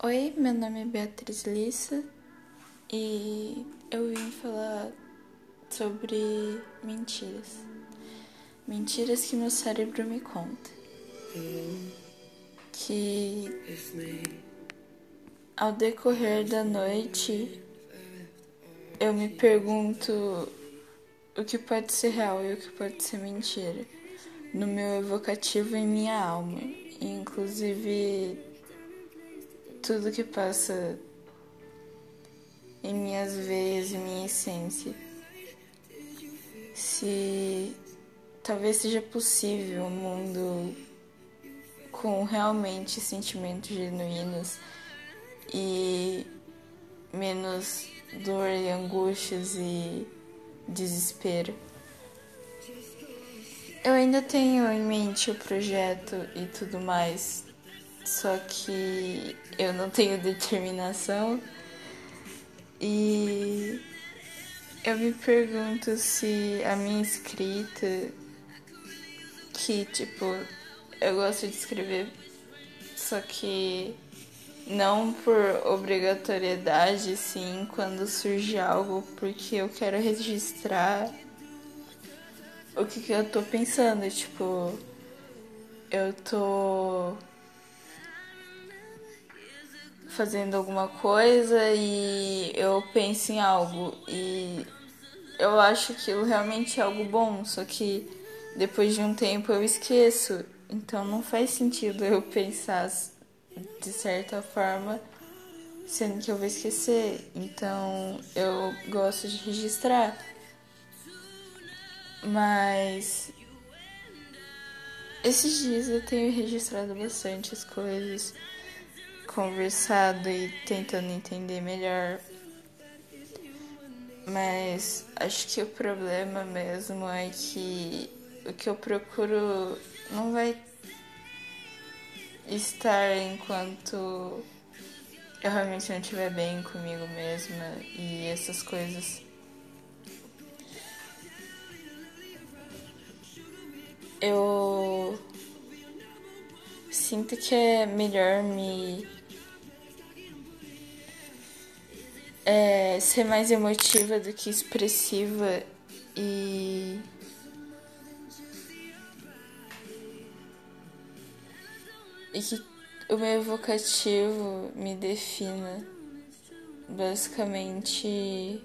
Oi, meu nome é Beatriz Lissa e eu vim falar sobre mentiras. Mentiras que meu cérebro me conta. Que ao decorrer da noite eu me pergunto o que pode ser real e o que pode ser mentira. No meu evocativo em minha alma. Inclusive tudo que passa em minhas veias e minha essência. Se talvez seja possível um mundo com realmente sentimentos genuínos e menos dor e angústias e desespero. Eu ainda tenho em mente o projeto e tudo mais, só que eu não tenho determinação. E eu me pergunto se a minha escrita, que tipo, eu gosto de escrever, só que não por obrigatoriedade, sim, quando surge algo, porque eu quero registrar o que, que eu tô pensando, tipo, eu tô fazendo alguma coisa e eu penso em algo e eu acho aquilo realmente é algo bom, só que depois de um tempo eu esqueço. Então não faz sentido eu pensar de certa forma, sendo que eu vou esquecer. Então eu gosto de registrar. Mas esses dias eu tenho registrado bastante as coisas conversado e tentando entender melhor. Mas acho que o problema mesmo é que o que eu procuro não vai estar enquanto eu realmente não estiver bem comigo mesma e essas coisas. Eu sinto que é melhor me é, ser mais emotiva do que expressiva e e que o meu evocativo me defina. Basicamente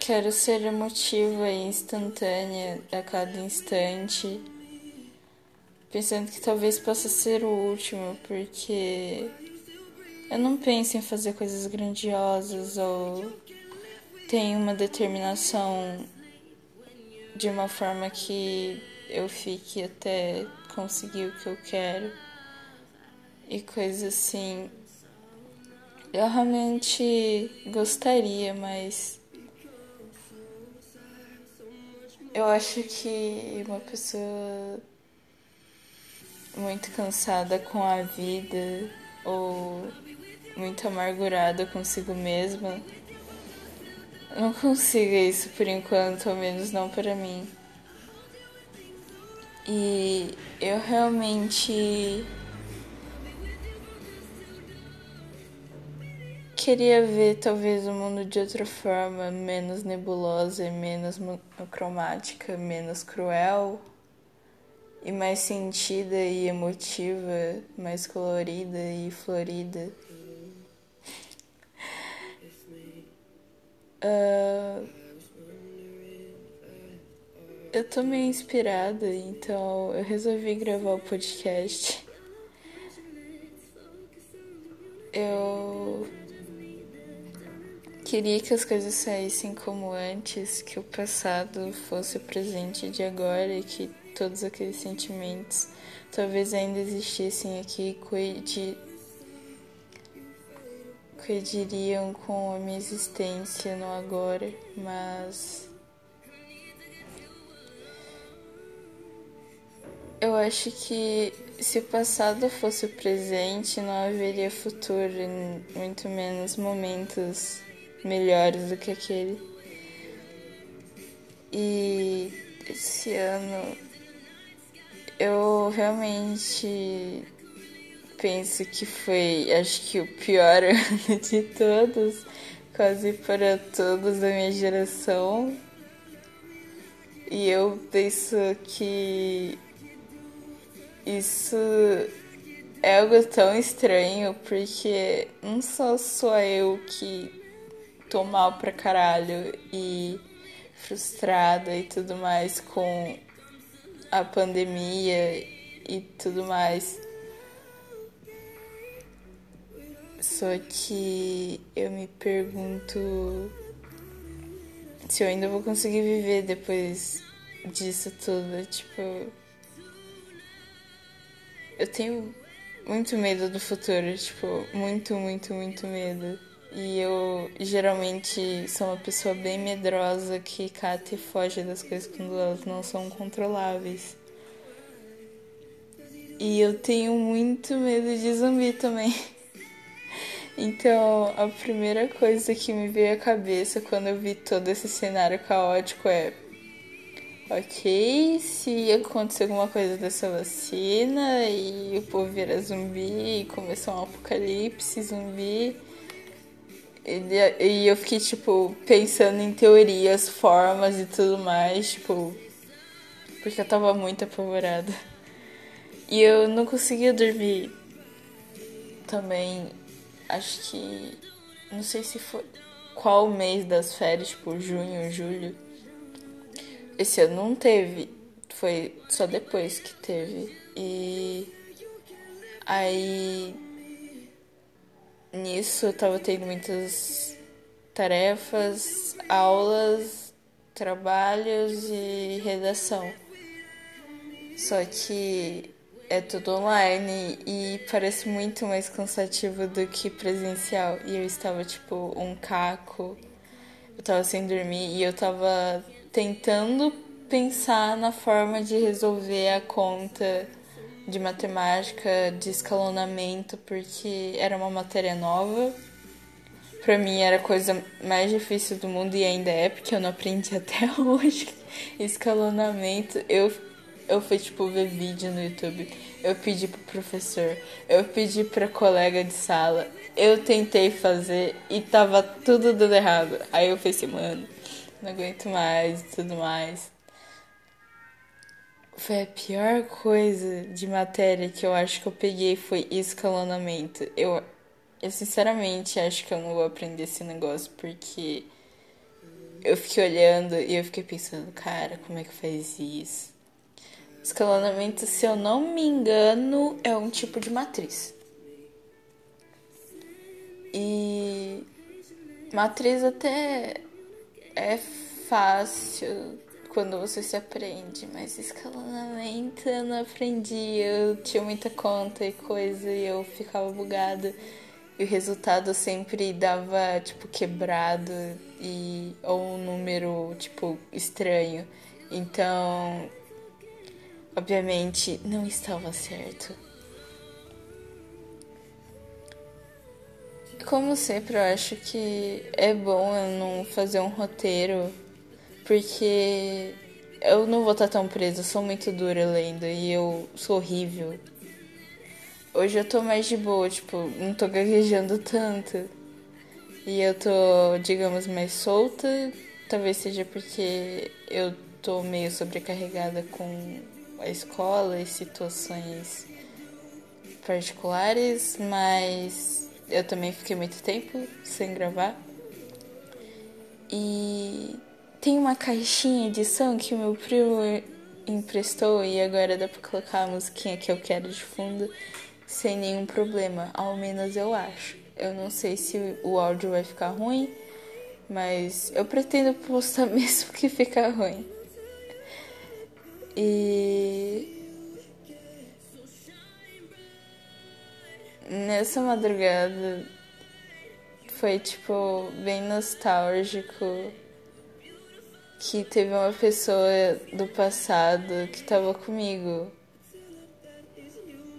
quero ser emotiva e instantânea a cada instante pensando que talvez possa ser o último porque eu não penso em fazer coisas grandiosas ou tenho uma determinação de uma forma que eu fique até conseguir o que eu quero e coisas assim. Eu realmente gostaria, mas eu acho que uma pessoa muito cansada com a vida ou muito amargurada consigo mesma. Não consiga isso por enquanto, ao menos não para mim. E eu realmente queria ver talvez o mundo de outra forma, menos nebulosa, menos monocromática, menos cruel e mais sentida e emotiva, mais colorida e florida. Uh, eu tô meio inspirada, então eu resolvi gravar o podcast. Eu queria que as coisas saíssem como antes, que o passado fosse o presente de agora e que todos aqueles sentimentos talvez ainda existissem aqui e coediriam com a minha existência no agora, mas eu acho que se o passado fosse o presente, não haveria futuro, muito menos momentos melhores do que aquele. E esse ano eu realmente penso que foi, acho que o pior ano de todos, quase para todos da minha geração. E eu penso que isso é algo tão estranho porque não só sou eu que tô mal pra caralho e frustrada e tudo mais com a pandemia e tudo mais. Só que eu me pergunto se eu ainda vou conseguir viver depois disso tudo. Tipo, eu tenho muito medo do futuro, tipo, muito, muito, muito medo. E eu geralmente sou uma pessoa bem medrosa que cata e foge das coisas quando elas não são controláveis. E eu tenho muito medo de zumbi também. Então, a primeira coisa que me veio à cabeça quando eu vi todo esse cenário caótico é: ok, se acontecer alguma coisa dessa vacina e o povo virar zumbi e começar um apocalipse zumbi e eu fiquei, tipo, pensando em teorias, formas e tudo mais, tipo. Porque eu tava muito apavorada. E eu não conseguia dormir. Também, acho que. Não sei se foi. Qual mês das férias, tipo, junho, julho. Esse ano não teve. Foi só depois que teve. E. Aí nisso eu tava tendo muitas tarefas, aulas, trabalhos e redação. Só que é tudo online e parece muito mais cansativo do que presencial. E eu estava tipo um caco, eu tava sem dormir e eu tava tentando pensar na forma de resolver a conta de matemática, de escalonamento, porque era uma matéria nova. Pra mim era a coisa mais difícil do mundo e ainda é, porque eu não aprendi até hoje. Escalonamento, eu, eu fui tipo ver vídeo no YouTube, eu pedi pro professor, eu pedi pra colega de sala, eu tentei fazer e tava tudo dando errado. Aí eu pensei, mano, não aguento mais e tudo mais. Foi a pior coisa de matéria que eu acho que eu peguei foi escalonamento. Eu, eu sinceramente acho que eu não vou aprender esse negócio porque eu fiquei olhando e eu fiquei pensando, cara, como é que faz isso? Escalonamento, se eu não me engano, é um tipo de matriz. E matriz até é fácil quando você se aprende, mas escalonamento eu não aprendi. Eu tinha muita conta e coisa e eu ficava bugada. E o resultado sempre dava, tipo, quebrado e ou um número, tipo, estranho. Então, obviamente, não estava certo. Como sempre, eu acho que é bom eu não fazer um roteiro porque eu não vou estar tão presa, sou muito dura lendo e eu sou horrível. Hoje eu tô mais de boa, tipo, não tô gaguejando tanto. E eu tô, digamos, mais solta. Talvez seja porque eu tô meio sobrecarregada com a escola e situações particulares, mas eu também fiquei muito tempo sem gravar. E tem uma caixinha de som que meu primo emprestou e agora dá pra colocar a musiquinha que eu quero de fundo sem nenhum problema. Ao menos eu acho. Eu não sei se o áudio vai ficar ruim, mas eu pretendo postar mesmo que ficar ruim. E nessa madrugada foi tipo bem nostálgico que teve uma pessoa do passado que tava comigo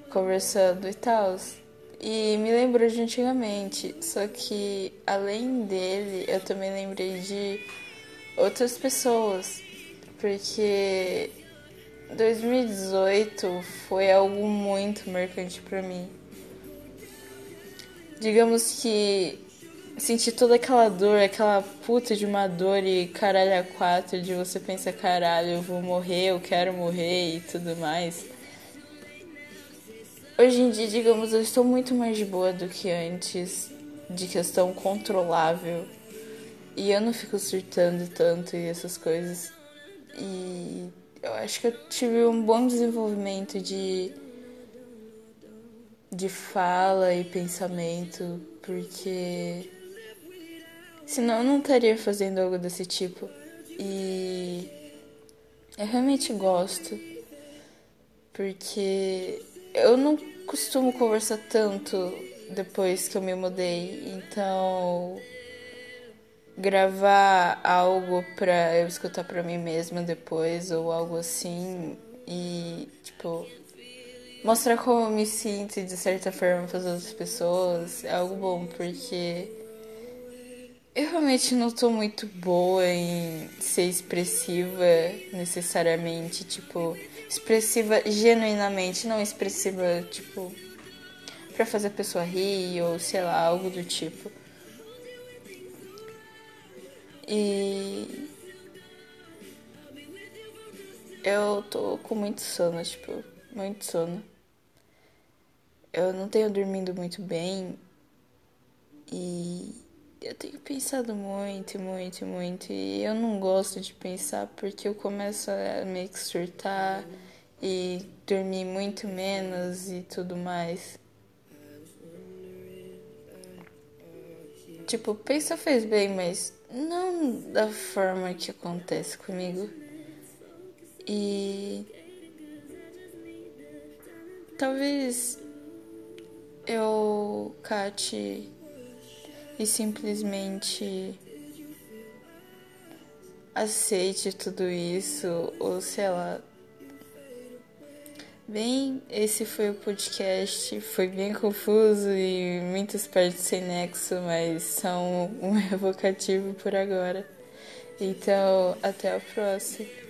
conversando e tal. E me lembrou de antigamente. Só que além dele, eu também lembrei de outras pessoas. Porque 2018 foi algo muito marcante para mim. digamos que sentir toda aquela dor, aquela puta de uma dor e caralho a quatro, de você pensar, caralho, eu vou morrer, eu quero morrer e tudo mais. Hoje em dia, digamos, eu estou muito mais de boa do que antes, de questão controlável. E eu não fico surtando tanto e essas coisas. E eu acho que eu tive um bom desenvolvimento de de fala e pensamento, porque senão eu não estaria fazendo algo desse tipo. E eu realmente gosto, porque eu não costumo conversar tanto depois que eu me mudei, então gravar algo pra eu escutar pra mim mesma depois ou algo assim e tipo mostrar como eu me sinto de certa forma para as outras pessoas é algo bom, porque eu realmente não tô muito boa em ser expressiva necessariamente, tipo, expressiva genuinamente, não expressiva, tipo, para fazer a pessoa rir ou sei lá, algo do tipo. E eu tô com muito sono, tipo, muito sono eu não tenho dormindo muito bem e eu tenho pensado muito, muito, muito e eu não gosto de pensar porque eu começo a meio que surtar e dormir muito menos e tudo mais. Tipo, pensa fez bem, mas não da forma que acontece comigo. E talvez eu cate e simplesmente aceite tudo isso, ou sei lá. Bem, esse foi o podcast. Foi bem confuso e muitas partes sem nexo, mas são um evocativo por agora. Então, até a próxima.